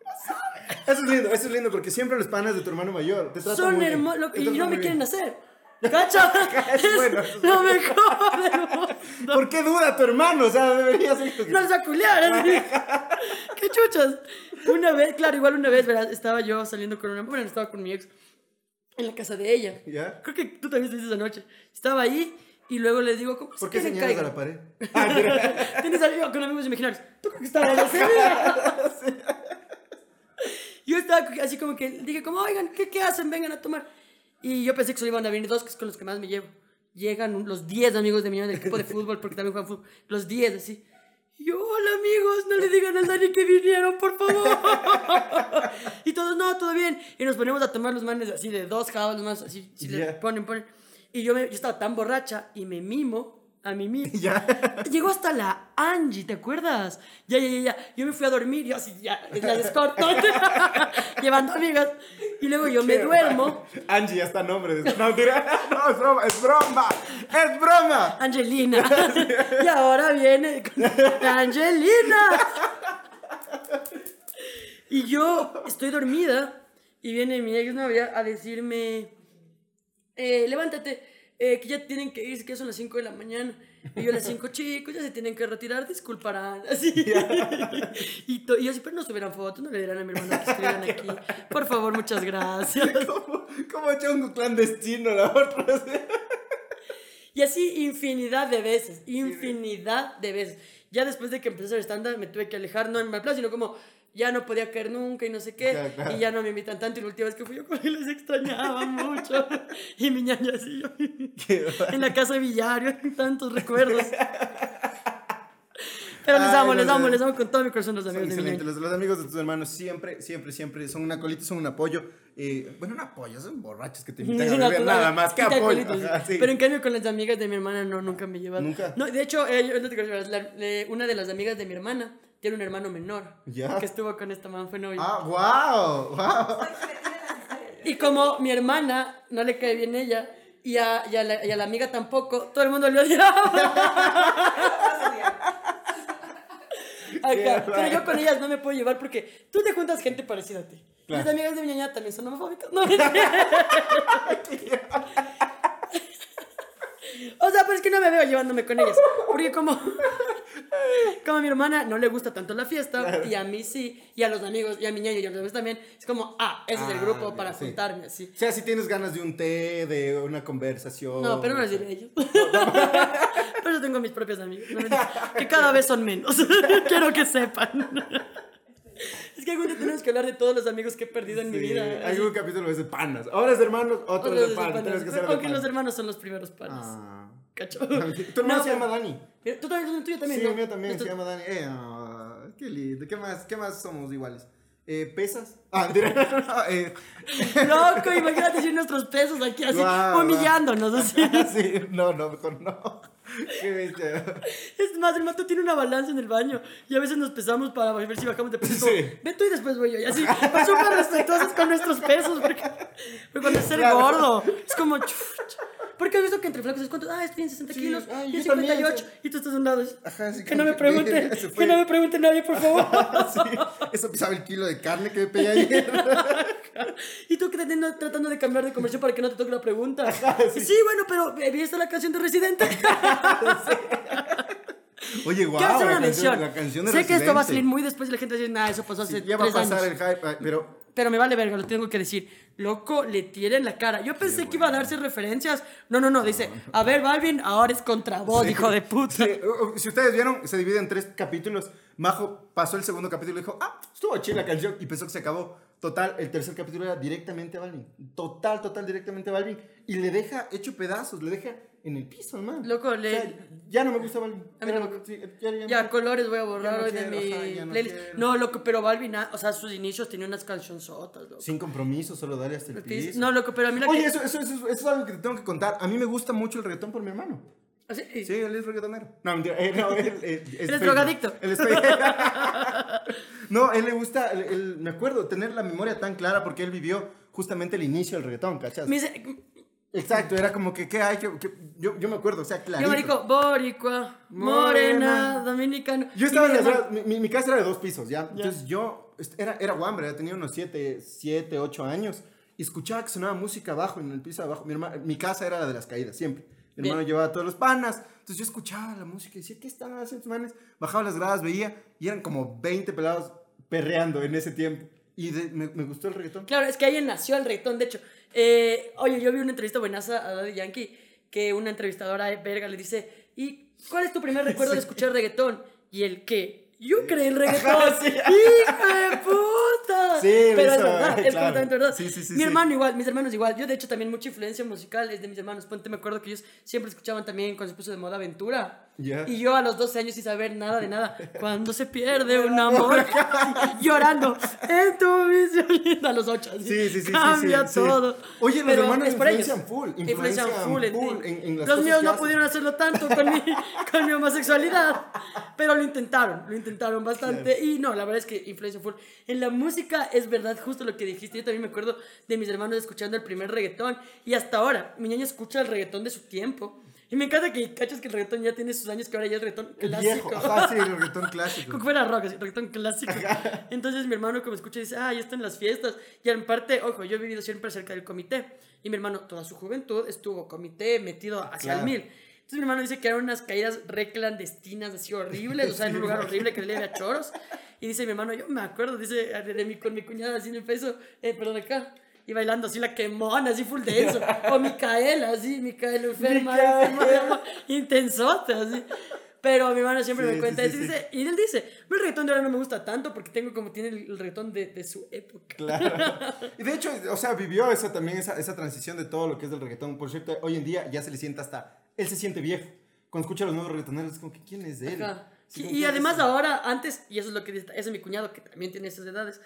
S2: *laughs*
S1: Eso, es lindo, eso es lindo porque siempre los panas de tu hermano mayor te tratan
S2: Son hermosos y no me quieren hacer. *laughs* ¿Cacha? *laughs*
S1: Es
S2: Es
S1: bueno, es
S2: lo mejor del mundo.
S1: ¿Por qué duda tu hermano? O sea, debería ser.
S2: No les va a culiar. así. ¡Qué chuchas! Una vez, claro, igual una vez, ¿verdad? Estaba yo saliendo con una... Bueno, estaba con mi ex en la casa de ella.
S1: ¿Ya?
S2: Creo que tú también estuviste esa noche. Estaba ahí y luego le digo, ¿cómo
S1: ¿Por qué señalas a
S2: caigan?
S1: la pared? Ah.
S2: Tienes algo con amigos imaginarios. ¿Tú creo que estabas así? Yo estaba así como que dije, como, oigan, ¿qué, ¿qué hacen? Vengan a tomar. Y yo pensé que solo iban a venir dos, que es con los que más me llevo. Llegan los 10 amigos de mi del equipo de *laughs* fútbol, porque también juegan fútbol. Los 10, así. Y yo, hola amigos, no le digan al Dani que vinieron, por favor. *laughs* y todos, no, todo bien. Y nos ponemos a tomar los manes así de dos jabos, más así, si le
S1: Ya.
S2: ponen, ponen. Y yo, me, yo estaba tan borracha y me mimo a mí mismo. *laughs*
S1: Ya.
S2: Llegó hasta la Angie, ¿te acuerdas? Ya, ya, ya, ya. Yo me fui a dormir, yo así, ya, la descorto, *laughs* llevando amigas. Y luego yo me duermo.
S1: Angie, hasta nombre. de- No, mentira. *laughs* No, es broma, es broma. Es broma.
S2: Angelina. y ahora viene Angelina. y yo estoy dormida y viene mi ex novia a decirme, eh, levántate, eh, que ya tienen que irse, que son las 5 de la mañana. Y yo a las 5, *laughs* chicos, ya se tienen que retirar, disculparán. *laughs* Así. *laughs* y, yo así, pero no subieran fotos, no le dirán a mi hermano que escriban aquí. Por favor, muchas gracias.
S1: Como, como chongo clandestino, la otra.
S2: Y así infinidad de veces, infinidad de veces. Ya después de que empecé a hacer stand me tuve que alejar, no en mal plan, sino como ya no podía caer nunca y no sé qué.
S1: Claro, claro.
S2: Y ya no me invitan tanto. Y la última vez que fui yo con él les extrañaba mucho. *laughs* Y mi ñaña así, yo, en la casa de Villario, tantos recuerdos. Pero les
S1: Ay,
S2: amo,
S1: no
S2: les amo, les amo con todo mi corazón los amigos de mi
S1: excelentes.
S2: ñaña.
S1: Los, los amigos de tus hermanos siempre, siempre, siempre son una colita, son un apoyo. Eh, bueno, un apoyo, son borrachos que te invitan
S2: Sí,
S1: a beber nada más. ¿Qué
S2: Sí, te
S1: apoyo? Ajá, sí.
S2: Pero en cambio con las amigas de mi hermana no, nunca me he llevado.
S1: ¿Nunca?
S2: No, de hecho, eh, yo le- una de las amigas de mi hermana tiene un hermano menor.
S1: Ya.
S2: Que estuvo con esta man, fue novio.
S1: Ah, wow, wow.
S2: Y como mi hermana no le cae bien ella, y a, y a la, y a la amiga tampoco, todo el mundo le odiaba. Ajá, pero yo con ellas no me puedo llevar porque tú te juntas gente parecida a ti.
S1: Claro.
S2: Mis amigas de mi ñaña también son homofóbicas. No, *laughs* O sea, pues es que no me veo llevándome con ellas. Porque como, como a mi hermana no le gusta tanto la fiesta, y a mí sí, y a los amigos, y a mi ñaño y a los amigos también, es como, ah, ese es el
S1: Ah,
S2: grupo
S1: ya,
S2: para
S1: sí.
S2: juntarme, así.
S1: O sea, si tienes ganas de un té, de una conversación.
S2: No, pero no les diré a ellos. Por eso *laughs* tengo mis propios amigos. Que cada vez son menos. *laughs* Quiero que sepan. Es que algún día tenemos que hablar de todos los amigos que he perdido en mi
S1: Sí,
S2: vida.
S1: Hay un capítulo es de panas. Ahora es de hermanos, otro es de
S2: de
S1: panas.
S2: panas.
S1: Que
S2: Aunque los hermanos son los primeros panas.
S1: Ah.
S2: Cacho. *laughs*
S1: Tu hermano
S2: No,
S1: se llama Dani.
S2: Tú también, tuyo también.
S1: Sí,
S2: ¿no?
S1: el mío también
S2: Nuestro-
S1: se llama Dani. Eh, ah, qué lindo. ¿Qué más, ¿Qué más somos iguales? Eh, ¿Pesas? Ah, *laughs* *laughs* eh,
S2: Loco, imagínate decir nuestros pesos aquí así,
S1: Guau,
S2: humillándonos así.
S1: sí, no, no, mejor no. *laughs* Qué bestia.
S2: Es más, el mato tiene una balanza en el baño y a veces nos pesamos para ver si bajamos de peso.
S1: Sí.
S2: Ve tú y después voy yo. Y así, súper respetuosos con nuestros pesos porque, porque cuando es ser
S1: Claro.
S2: gordo, es como, chuch, Porque has visto que entre flacos es cuánto, ah, estoy en 60
S1: Sí,
S2: kilos,
S1: ay,
S2: y en
S1: yo también,
S2: 58,
S1: sí.
S2: y tú estás a un lado.
S1: Ajá, sí,
S2: que no me pregunten, *laughs* que no me pregunte nadie, por *laughs* favor.
S1: Sí, eso pisaba el kilo de carne que me pedí ayer. *laughs*
S2: y tú que tratando, tratando de cambiar de conversión para que no te toque la pregunta.
S1: sí.
S2: sí. bueno, pero eh, ¿viste la canción de Residente?
S1: Oye, guau, la, la canción de
S2: sé que esto va a salir muy después y la gente decir, nah, eso pasó hace
S1: ya va a pasar
S2: años.
S1: el hype, pero
S2: Pero me vale verga, lo tengo que decir. Loco, le tiren la cara. Yo pensé que iba a darse referencias. No, no, no. Dice, a ver, Balvin, ahora es contra vos, hijo de puta.
S1: Sí, uh, uh, si ustedes vieron, se divide en tres capítulos. Majo pasó el segundo capítulo y dijo, ah, estuvo chida la canción y pensó que se acabó. Total, el tercer capítulo era directamente a Balvin. Total, total, directamente a Balvin. Y le deja hecho pedazos, le deja en el piso, hermano.
S2: Loco, le-
S1: O sea, ya no me gusta Balvin. Sí, ya, ya-
S2: Ya, colores voy a borrar
S1: no
S2: hoy de mi
S1: ajá, no
S2: playlist. No, loco, pero Balvin, ah, o sea, sus inicios tenía unas cancionzotas, loco.
S1: Sin compromiso, solo dale hasta el piso.
S2: No, loco, pero a mí la
S1: Oye,
S2: que...
S1: eso, eso, eso, eso es algo que te tengo que contar. A mí me gusta mucho el reggaetón por mi hermano.
S2: ¿Ah, sí?
S1: Sí, él es reggaetonero. No, mentira. eh, no, él,
S2: Él es drogadicto.
S1: Él es *laughs* no, él le gusta, él- me acuerdo, tener la memoria tan clara porque él vivió justamente el inicio del reggaetón, ¿cachas?
S2: Dice,
S1: Exacto, era como que, ¿qué hay? que que- yo, yo me acuerdo, o sea,
S2: yo
S1: clarito.
S2: marico, boricua, morena,
S1: Morena.
S2: dominicano.
S1: Yo estaba en las gradas- mi, mi- mi casa era de dos pisos, ¿ya? Entonces yo, era, era guambre, tenía unos 7, 7, 8 años, y escuchaba que sonaba música abajo, en el piso de abajo. Mi, herma- mi casa era la de las caídas, siempre. Mi
S2: Bien.
S1: hermano llevaba a todos los panas, entonces yo escuchaba la música y decía, ¿qué están haciendo estos manes? Bajaba las gradas, veía, y eran como 20 pelados perreando en ese tiempo. Y de- me, me gustó el reggaetón.
S2: Claro, es que ahí nació el reggaetón. De hecho, eh, oye, yo vi una entrevista buenaza a Daddy Yankee que una entrevistadora verga le dice: ¿Y cuál es tu primer recuerdo de *laughs* escuchar reggaetón? Y el que. Yo creé el *laughs* reggaetón.
S1: sí.
S2: ¡Hijo de puta!
S1: Sí,
S2: pero es verdad, es completamente verdad.
S1: Sí, sí, sí,
S2: mi
S1: sí.
S2: hermano igual, mis hermanos igual. Yo, de hecho, también mucha influencia musical es de mis hermanos. Ponte, me acuerdo que ellos siempre escuchaban también cuando se puso de moda Aventura. Y yo a los 12 años sin saber nada de nada. Cuando se pierde un amor, *laughs* llorando en tu visión a los 8.
S1: Sí, sí, sí, sí,
S2: Cambia
S1: sí, sí.
S2: todo.
S1: Oye, los
S2: Pero
S1: hermanos influencian full,
S2: Influencian
S1: influencian
S2: full en
S1: full en- en las
S2: los míos no
S1: hacen.
S2: pudieron hacerlo tanto con mi, *laughs* con mi homosexualidad. Pero lo intentaron, lo intentaron bastante. Y no, la verdad es que influencia full. En la música es verdad justo lo que dijiste. Yo también me acuerdo de mis hermanos escuchando el primer reggaetón. Y hasta ahora, mi niña escucha el reggaetón de su tiempo. Y me encanta que cachas que el reggaetón ya tiene sus años, que ahora ya es reggaetón clásico.
S1: Viejo, *laughs* ajá, sí, el *laughs* reggaetón clásico.
S2: Como fuera rock, así, reggaetón clásico. Entonces mi hermano que me escucha dice, ah, ya están las fiestas. Y en parte, ojo, yo he vivido siempre cerca del comité. Y mi hermano, toda su juventud, estuvo comité metido hacia el
S1: Claro.
S2: mil. Entonces mi hermano dice que eran unas caídas re clandestinas, así horribles, o sea, en un lugar horrible que le había choros. Y dice mi hermano, yo me acuerdo, dice, de, de mi, con mi cuñada así en el peso, eh, perdón, acá. Y bailando así la quemona, así full denso. O Micaela, así, Micaela *laughs* enferma, enferma, intensota, así. Pero mi hermano siempre
S1: Sí,
S2: me cuenta
S1: sí, sí.
S2: dice, y él dice, "A mí el reggaetón de ahora no me gusta tanto porque tengo como tiene el, reggaetón de, de su época.
S1: Claro. *laughs* Y de hecho, o sea, vivió esa también, esa, esa transición de todo lo que es del reggaetón. Por cierto, hoy en día ya se le sienta hasta, él se siente viejo. Cuando escucha a los nuevos reggaetoneros, es como que, ¿quién es él?
S2: Ajá.
S1: Sí,
S2: Y- además ahora, antes, y eso es lo que dice, ese es mi cuñado que también tiene esas edades,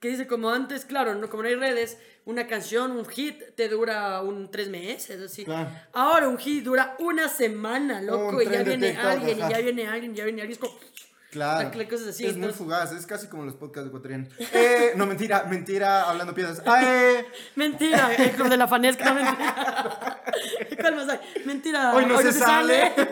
S2: que dice como antes, claro, no, como no hay redes, una canción, un hit te dura un tres meses, así.
S1: Claro.
S2: Ahora un hit dura una semana, loco,
S1: Un
S2: y ya viene
S1: TikTok,
S2: alguien, y ya viene alguien, y ya viene alguien, es como...
S1: Claro.
S2: la- cosas así,
S1: es muy fugaz, es casi como los podcasts ecuatorianos. Eh, no, mentira, mentira, hablando piedras. Ah, eh,
S2: Mentira, el club de la fanesca, no *laughs* mentira. *laughs* ¿Cuál más hay? Mentira,
S1: Hoy no se sale. *laughs*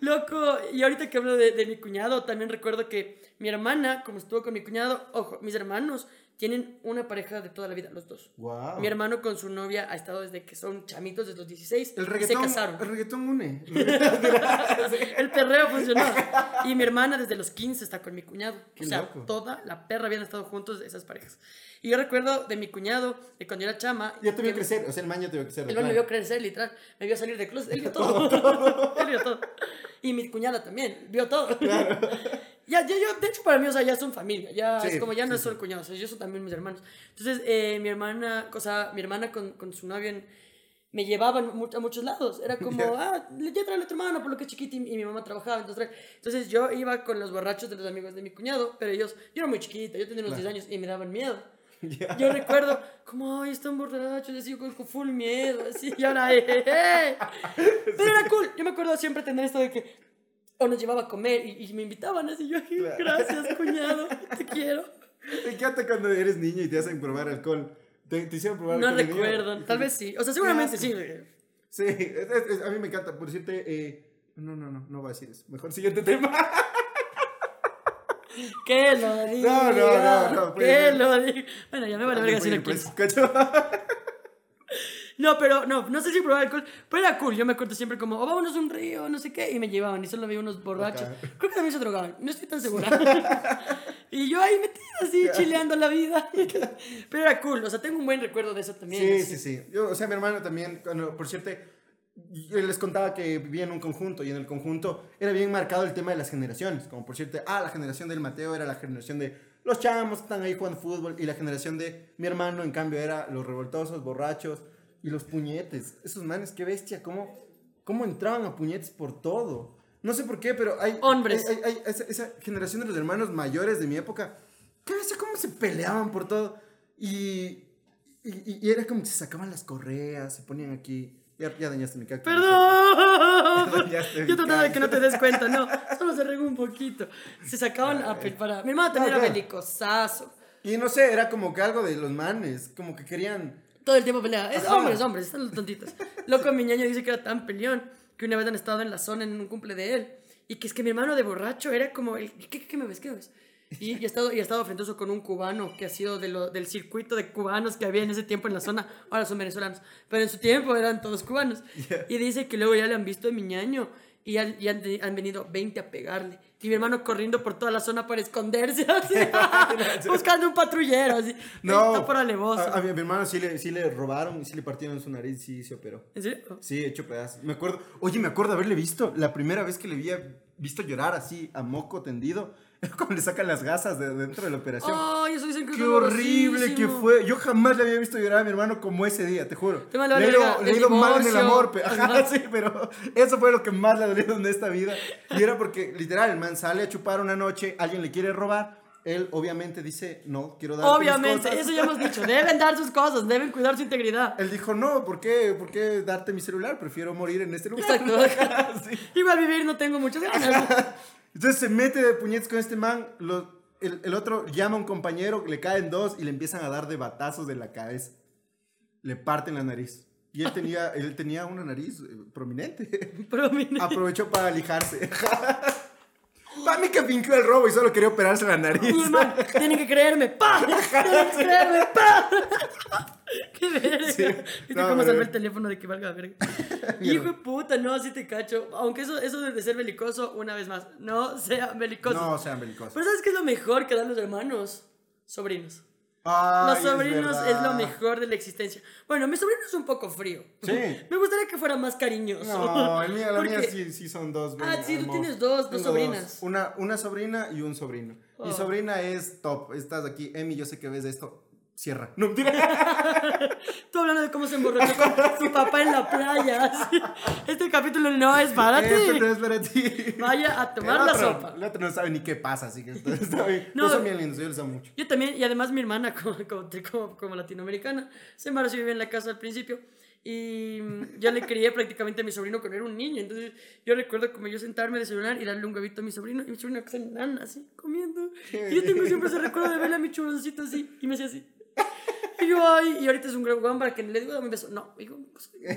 S2: Loco, y ahorita que hablo de, de mi cuñado, también recuerdo que mi hermana, como estuvo con mi cuñado, ojo, mis hermanos tienen una pareja de toda la vida, los dos.
S1: Wow.
S2: Mi hermano con su novia ha estado desde que son chamitos, desde los 16,
S1: El
S2: y
S1: reggaetón,
S2: se casaron.
S1: el reggaetón une. *laughs* *laughs*
S2: El perreo funcionó. Y mi hermana desde los 15 está con mi cuñado.
S1: Qué
S2: o sea,
S1: loco.
S2: toda la perra habían estado juntos esas parejas. Y yo recuerdo de mi cuñado, de cuando yo era chama.
S1: Ya te vio crecer, o sea, el ya te vio crecer.
S2: El man me vio crecer, literal. Me vio salir de closet. Él vio *laughs* todo. Él vio todo. Y mi cuñada también, vio todo. Ya, ya, yo, de hecho, para mí, o sea, ya son familia. Ya
S1: Sí,
S2: es como, ya no
S1: sí,
S2: es solo cuñados, o sea, ellos son también mis hermanos. Entonces, eh, mi hermana, o sea, mi hermana con, con su novio en- me llevaban a muchos lados. Era *laughs* como, ah, le ya trae a tu hermano por lo que es chiquita y, y mi mamá trabajaba. Entonces, entonces, yo iba con los borrachos de los amigos de mi cuñado, pero ellos, yo era muy chiquita, yo tenía unos
S1: Claro.
S2: 10 años y me daban miedo. *laughs*
S1: Ya.
S2: Yo recuerdo, como, ay, están borrachos, así, con, con full miedo, así, y ahora, eh, eh, eh. Pero era cool. Yo me acuerdo siempre tener esto de que, o nos llevaba a comer y, y me invitaban así, yo,
S1: Claro.
S2: gracias, cuñado, te quiero. *laughs*
S1: Me encanta cuando eres niño y te hacen probar alcohol. ¿Te, te hicieron probar
S2: No
S1: alcohol niño?
S2: recuerdo, tal vez sí. O sea, seguramente sí.
S1: Sí, es- es- es- a mí me encanta. Por decirte, eh, no, no, no, no voy a decir eso. Mejor siguiente tema. *laughs*
S2: Que lo diga.
S1: No, no, no, no, pues,
S2: Que
S1: no.
S2: lo diga. Bueno, ya me vale verga si no
S1: Pues,
S2: quieres. *laughs* No, pero no, no sé si probar alcohol, pero era cool. Yo me acuerdo siempre como, oh, vámonos a un río, no sé qué, y me llevaban y solo había unos borrachos.
S1: Acá.
S2: Creo que también se drogaban, no estoy tan segura. *laughs* y yo ahí metida así, chileando la vida. *laughs* pero era cool, o sea, tengo un buen recuerdo de eso también.
S1: Sí,
S2: así.
S1: sí, sí. Yo, o sea, mi hermano también, cuando, por cierto, yo les contaba que vivía en un conjunto y en el conjunto era bien marcado el tema de las generaciones. Como por cierto, ah, la generación del Mateo era la generación de los chamos que están ahí jugando fútbol y la generación de mi hermano, en cambio, era los revoltosos, borrachos y los puñetes. Esos manes, qué bestia, cómo, cómo entraban a puñetes por todo. No sé por qué, pero hay...
S2: Hombres.
S1: hay- hay- hay esa, esa generación de los hermanos mayores de mi época, qué bestia, cómo se peleaban por todo. Y, y, y era como que se sacaban las correas, se ponían aquí. Ya, ya dañaste mi cactus.
S2: Perdón. *laughs* Yo trataba de que no te des cuenta, no. Solo se regó un poquito. Se sacaban a pe- para. Mi hermano también
S1: No,
S2: era belicosazo.
S1: Y no sé, era como que algo de los manes, como que querían.
S2: Todo el tiempo pelea. Es
S1: Ajá.
S2: hombres, hombres, están los tontitos. Loco, mi ñaño dice que era tan peleón que una vez han estado en la zona en un cumple de él. Y que es que mi hermano de borracho era como el. ¿Qué, me ves? ¿Qué ves? Y, y, ha estado, y ha estado frentoso con un cubano que ha sido de lo- del circuito de cubanos que había en ese tiempo en la zona. Ahora son venezolanos. Pero en su tiempo eran todos cubanos. *laughs*
S1: Yeah.
S2: Y dice que luego ya le han visto de mi ñaño. Y, han, y han, han venido 20 a pegarle. Y mi hermano corriendo por toda la zona para esconderse. *laughs* así, *laughs* buscando un patrullero. Así.
S1: No.
S2: Está por alevoso.
S1: A, a mi, a mi hermano sí le, sí le robaron y sí le partieron su nariz, sí se operó.
S2: ¿En serio?
S1: Sí, hecho pedazos. Me acuerdo. Oye, me acuerdo haberle visto. La primera vez que le había visto llorar así, a moco tendido. *laughs* Cuando le sacan las gasas de dentro de la operación.
S2: Ay, eso dicen que
S1: Qué horrible que fue. Yo jamás le había visto llorar a mi hermano como ese día, te juro.
S2: Te
S1: le he ido, mal en el amor, pe- ajá, sí, pero eso fue lo que más le dolió en esta vida. Y era porque, literal, el man sale a chupar una noche, alguien le quiere robar. Él obviamente dice, no, quiero dar
S2: Obviamente, eso ya hemos dicho. Deben dar sus cosas, deben cuidar su integridad.
S1: Él dijo, no, ¿por qué, ¿por qué darte mi celular? Prefiero morir en este lugar.
S2: Exacto. *laughs*
S1: Sí.
S2: Igual vivir no tengo muchas ganas. *laughs*
S1: Entonces se mete de puñetes con este man. lo- el, el otro llama a un compañero, le caen dos y le empiezan a dar de batazos de la cabeza. Le parten la nariz. Y él tenía, *laughs* él tenía una nariz eh, prominente.
S2: Pero mire,
S1: Aprovechó para lijarse. *laughs* Mí que fingió el robo y solo quería operarse la nariz.
S2: tienen que creerme. ¡Pa! *laughs* Tienen que creerme. ¡Pa! *laughs* ¡Qué verga!
S1: Sí.
S2: ¿Viste
S1: No,
S2: cómo salvé el teléfono de que valga verga? *laughs* Hijo de puta, no, así te cacho. Aunque eso, eso de ser belicoso, una vez más, no sea belicoso.
S1: No sean belicosos.
S2: Pero ¿sabes qué es lo mejor que dan los hermanos? Sobrinos.
S1: Ay,
S2: Los sobrinos es, lo mejor de la existencia. Bueno, mi sobrino es un poco frío.
S1: Sí. *laughs*
S2: Me gustaría que fuera más cariñoso.
S1: No, el mío, la mía sí, sí son dos.
S2: Ah, sí, tú tienes dos, dos sobrinas.
S1: Una, una sobrina y un sobrino. Mi
S2: Oh.
S1: sobrina es top. Estás aquí, Emi, yo sé que ves esto. Cierra. No. *laughs*
S2: Tú hablando de cómo se emborrachó con su papá en la playa. Este capítulo no es para
S1: Esto
S2: ti.
S1: no es para ti.
S2: Vaya a tomar la sopa.
S1: El otro no sabe ni qué pasa, así que está está bien.
S2: No.
S1: No, son bien yo les amo mucho.
S2: Yo también, y además mi hermana, *laughs* como, como, como, latinoamericana, se embarazó y vivía en la casa al principio. Y mm, yo le crié prácticamente a mi sobrino cuando era un niño. Entonces yo recuerdo como yo sentarme, desayunar y darle un huevito a mi sobrino. Y mi sobrino que está enana, así, comiendo. Y yo tengo siempre ese recuerdo de verle a mi churoncito así. Y me hacía así. Y yo, ay, y ahorita es un gran para que le digo, dame un beso. No, digo,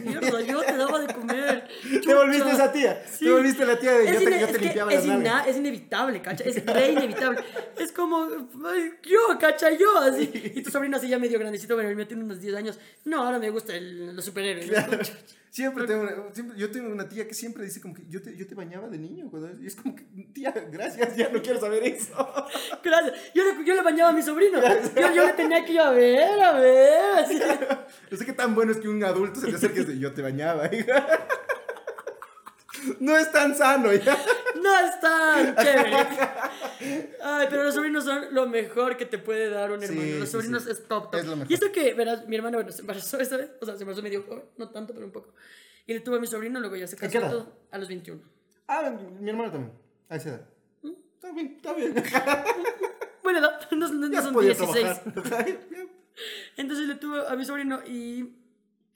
S2: mierda, yo te daba de comer. *laughs*
S1: Te volviste esa tía.
S2: Sí.
S1: Te volviste la tía de yo
S2: Es
S1: te,
S2: ine-
S1: yo te limpiaba
S2: es, ina- inevitable, cacha. Es re inevitable. Es como, ay, yo, cacha, yo, así. *laughs* Y tu sobrino así ya medio grandecito, bueno, el mío tiene unos 10 años. No, ahora me gusta el, los superhéroes.
S1: Claro. Siempre tengo una, siempre- yo tengo una tía que siempre dice como que yo te, yo te bañaba de niño. cuando- Y es como que, tía, gracias, ya no quiero saber eso. *laughs*
S2: Gracias. Yo le, yo le bañaba a mi sobrino. Yo, yo le tenía que ir a ver, a ver. *laughs* Así.
S1: No sé qué tan bueno es que un adulto se te acerque y dice, yo te bañaba. hija". *laughs* No es tan sano ya.
S2: No es tan *laughs* chévere. Ay, pero los sobrinos son lo mejor que te puede dar un
S1: Sí,
S2: hermano. los
S1: sí,
S2: sobrinos
S1: sí.
S2: es top, top.
S1: Es lo mejor.
S2: Y esto que, verás, mi hermano, bueno, se embarazó esta vez, o sea, se embarazó medio joven, no tanto, pero un poco. Y le tuvo a mi sobrino, luego ya se casó
S1: edad?
S2: todo, a los 21.
S1: Ah, mi hermano también. A esa edad.
S2: ¿Mm?
S1: Está bien, está bien. *laughs*
S2: Bueno, no, no, no- no son
S1: podía
S2: 16.
S1: trabajar. *laughs*
S2: Entonces le tuvo a mi sobrino y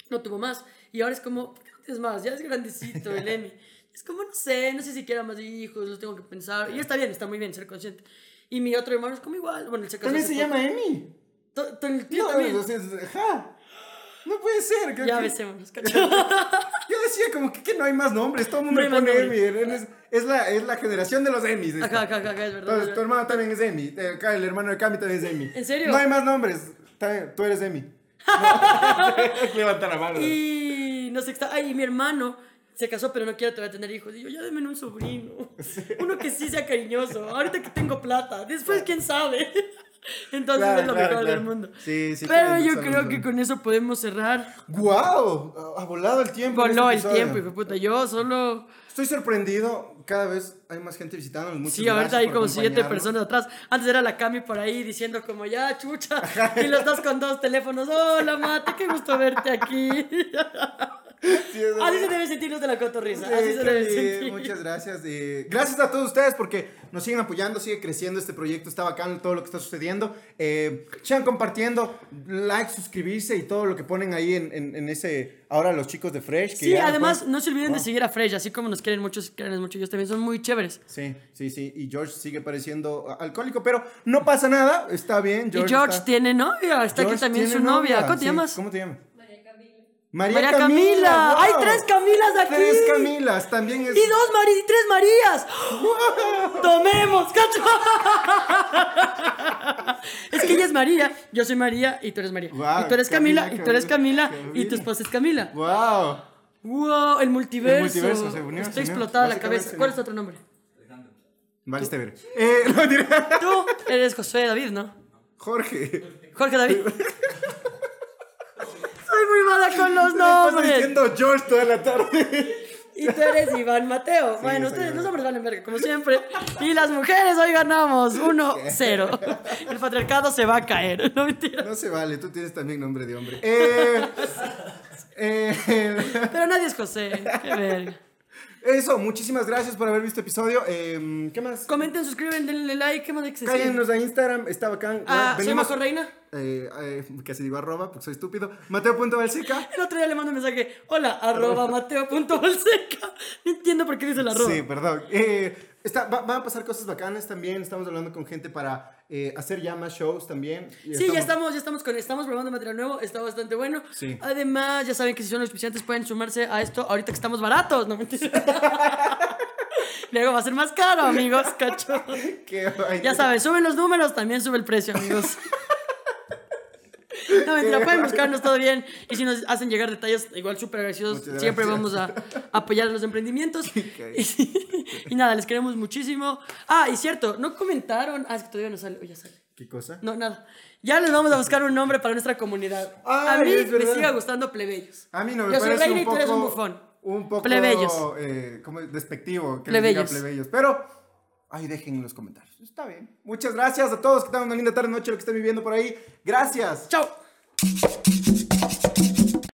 S2: no tuvo más. Y ahora es como, ¿por qué no tienes más? Ya es grandecito el Emi. Es como, no sé, no sé si quiera más hijos, los tengo que pensar. Y está bien, está muy bien ser consciente. Y mi otro hermano es como igual. Bueno, él se casó
S1: También se
S2: poco.
S1: llama Emi.
S2: To- to- El tío
S1: No,
S2: también.
S1: o sea, es- ajá. No puede ser.
S2: Ya
S1: que-
S2: besémonos, *laughs* cacho.
S1: Yo decía como que, que no hay más nombres, todo el mundo
S2: No
S1: le
S2: hay más
S1: pone
S2: nombres.
S1: Emi. Es, es la, es la generación de los Emis. esta.
S2: Ajá, ajá, ajá, es verdad.
S1: Entonces,
S2: es
S1: tu hermano también es Emi. eh, Acá el hermano de Cami también es Emi.
S2: ¿En serio?
S1: No hay más nombres. También, Tú eres Emi. *laughs* *laughs* Levanta la mano.
S2: Y no sé, está, ay, y mi hermano se casó, pero no quiere todavía tener hijos. Y yo, ya denme un sobrino. Uno que sí sea cariñoso. Ahorita que tengo plata. Después, quién sabe. *laughs* Entonces
S1: Claro,
S2: es lo
S1: claro,
S2: mejor
S1: claro.
S2: del mundo.
S1: Sí, sí,
S2: Pero yo creo que con eso podemos cerrar.
S1: ¡Guau! Ha volado el tiempo. en
S2: Voló
S1: este
S2: el tiempo, hijo puta. Yo solo.
S1: Estoy sorprendido. Cada vez hay más gente visitándonos. Muchas
S2: Sí, ahorita hay como siete personas atrás. Antes era la Cami por ahí diciendo como ya, chucha. Y los dos con dos teléfonos. Hola, mate, qué gusto verte aquí. *laughs*
S1: Sí,
S2: Así se
S1: verdad.
S2: debe sentir los de la cotorrisa.
S1: Sí,
S2: Así se
S1: qué
S2: debe
S1: bien,
S2: sentir.
S1: Muchas gracias. eh, gracias a todos ustedes porque nos siguen apoyando, sigue creciendo este proyecto, está bacán todo lo que está sucediendo. Eh, sigan compartiendo, like, suscribirse y todo lo que ponen ahí en, en- en ese. Ahora los chicos de Fresh. que
S2: Sí, además,
S1: pueden-
S2: no se olviden de
S1: Wow.
S2: seguir a Fresh, así como nos quieren muchos, quieren mucho ellos también, son muy chéveres.
S1: Sí, sí, sí. Y George sigue pareciendo alcohólico, pero no pasa nada, está bien.
S2: y George
S1: está-
S2: tiene novia, está aquí
S1: George
S2: también
S1: tiene
S2: su novia. ¿Cómo te
S1: sí.
S2: llamas?
S1: ¿Cómo te llamas?
S2: María
S1: María
S2: Camila.
S1: wow.
S2: Hay tres Camilas aquí.
S1: Tres Camilas, también es.
S2: Y dos Mari y tres Marías. Tomemos, cacho. *laughs* es que ella es María, yo soy María y tú eres María.
S1: Guau,
S2: y tú eres
S1: Camila,
S2: Camila, y tú eres Camila,
S1: Camila.
S2: y tu esposa es Camila.
S1: ¡Wow!
S2: Wow, el multiverso.
S1: El multiverso se unió,
S2: Estoy
S1: se unió.
S2: explotada la cabeza.
S1: se
S2: ¿Cuál es tu otro nombre?
S1: Valiste ver. Eh, *laughs* no, diré-
S2: Tú eres Josué David, ¿no?
S1: Jorge.
S2: Jorge David. *laughs* Soy muy mala con los
S1: Estás
S2: nombres.
S1: diciendo George toda la tarde.
S2: Y tú eres Iván Mateo. bueno,
S1: yo soy
S2: ustedes, los hombres valen verga, como siempre. Y las mujeres hoy ganamos 1-0. El patriarcado se va a caer. No mentira.
S1: No se vale, tú tienes también nombre de hombre. Eh, *laughs* eh,
S2: Pero nadie es José. Qué verga.
S1: Eso, muchísimas gracias por haber visto el episodio. Eh, ¿Qué más?
S2: Comenten, suscriben, denle like. ¿Qué más?
S1: Cállenos a Instagram, está bacán.
S2: Ah, soy
S1: Venimos-
S2: Majo Reina.
S1: Eh, eh, casi digo arroba, porque soy estúpido. Mateo.balseca.
S2: El otro día le mando un mensaje. Hola, arroba mateo.bolseca. No entiendo por qué dice el arroba.
S1: Sí, perdón. Eh, está, va- van a pasar cosas bacanas también. Estamos hablando con gente para eh, hacer ya más shows también.
S2: Sí, ya estamos, ya estamos con, estamos probando material nuevo, está bastante bueno.
S1: Sí.
S2: Además, ya saben que si son los auspiciantes pueden sumarse a esto ahorita que estamos baratos, no. *laughs* Luego va a ser más caro, amigos, cacho. *laughs*
S1: Qué.
S2: Ya saben, suben los números, también sube el precio, amigos. *laughs* No, mentira, pueden *laughs* buscarnos todo bien. Y si nos hacen llegar detalles, igual súper graciosos,
S1: Muchas
S2: siempre vamos a *laughs* apoyar los emprendimientos. *laughs* Y, y nada, les queremos muchísimo. Ah, y cierto, no comentaron. Ah, es que todavía no sale. Oh, ya sale.
S1: ¿Qué cosa?
S2: No, nada. Ya les vamos a buscar un nombre para nuestra comunidad.
S1: Ay,
S2: a mí me sigue gustando plebeyos.
S1: A mí no me
S2: Yo soy
S1: parece
S2: reina
S1: un
S2: y tú
S1: poco,
S2: eres un bufón.
S1: Un poco
S2: Plebeyos.
S1: eh, como despectivo que
S2: Plebeyos.
S1: plebeyos. diga plebeyos. Pero ahí dejen en los comentarios. Está bien. Muchas gracias a todos que tengan una linda tarde, noche, lo que estén viviendo por ahí. Gracias.
S2: Chao.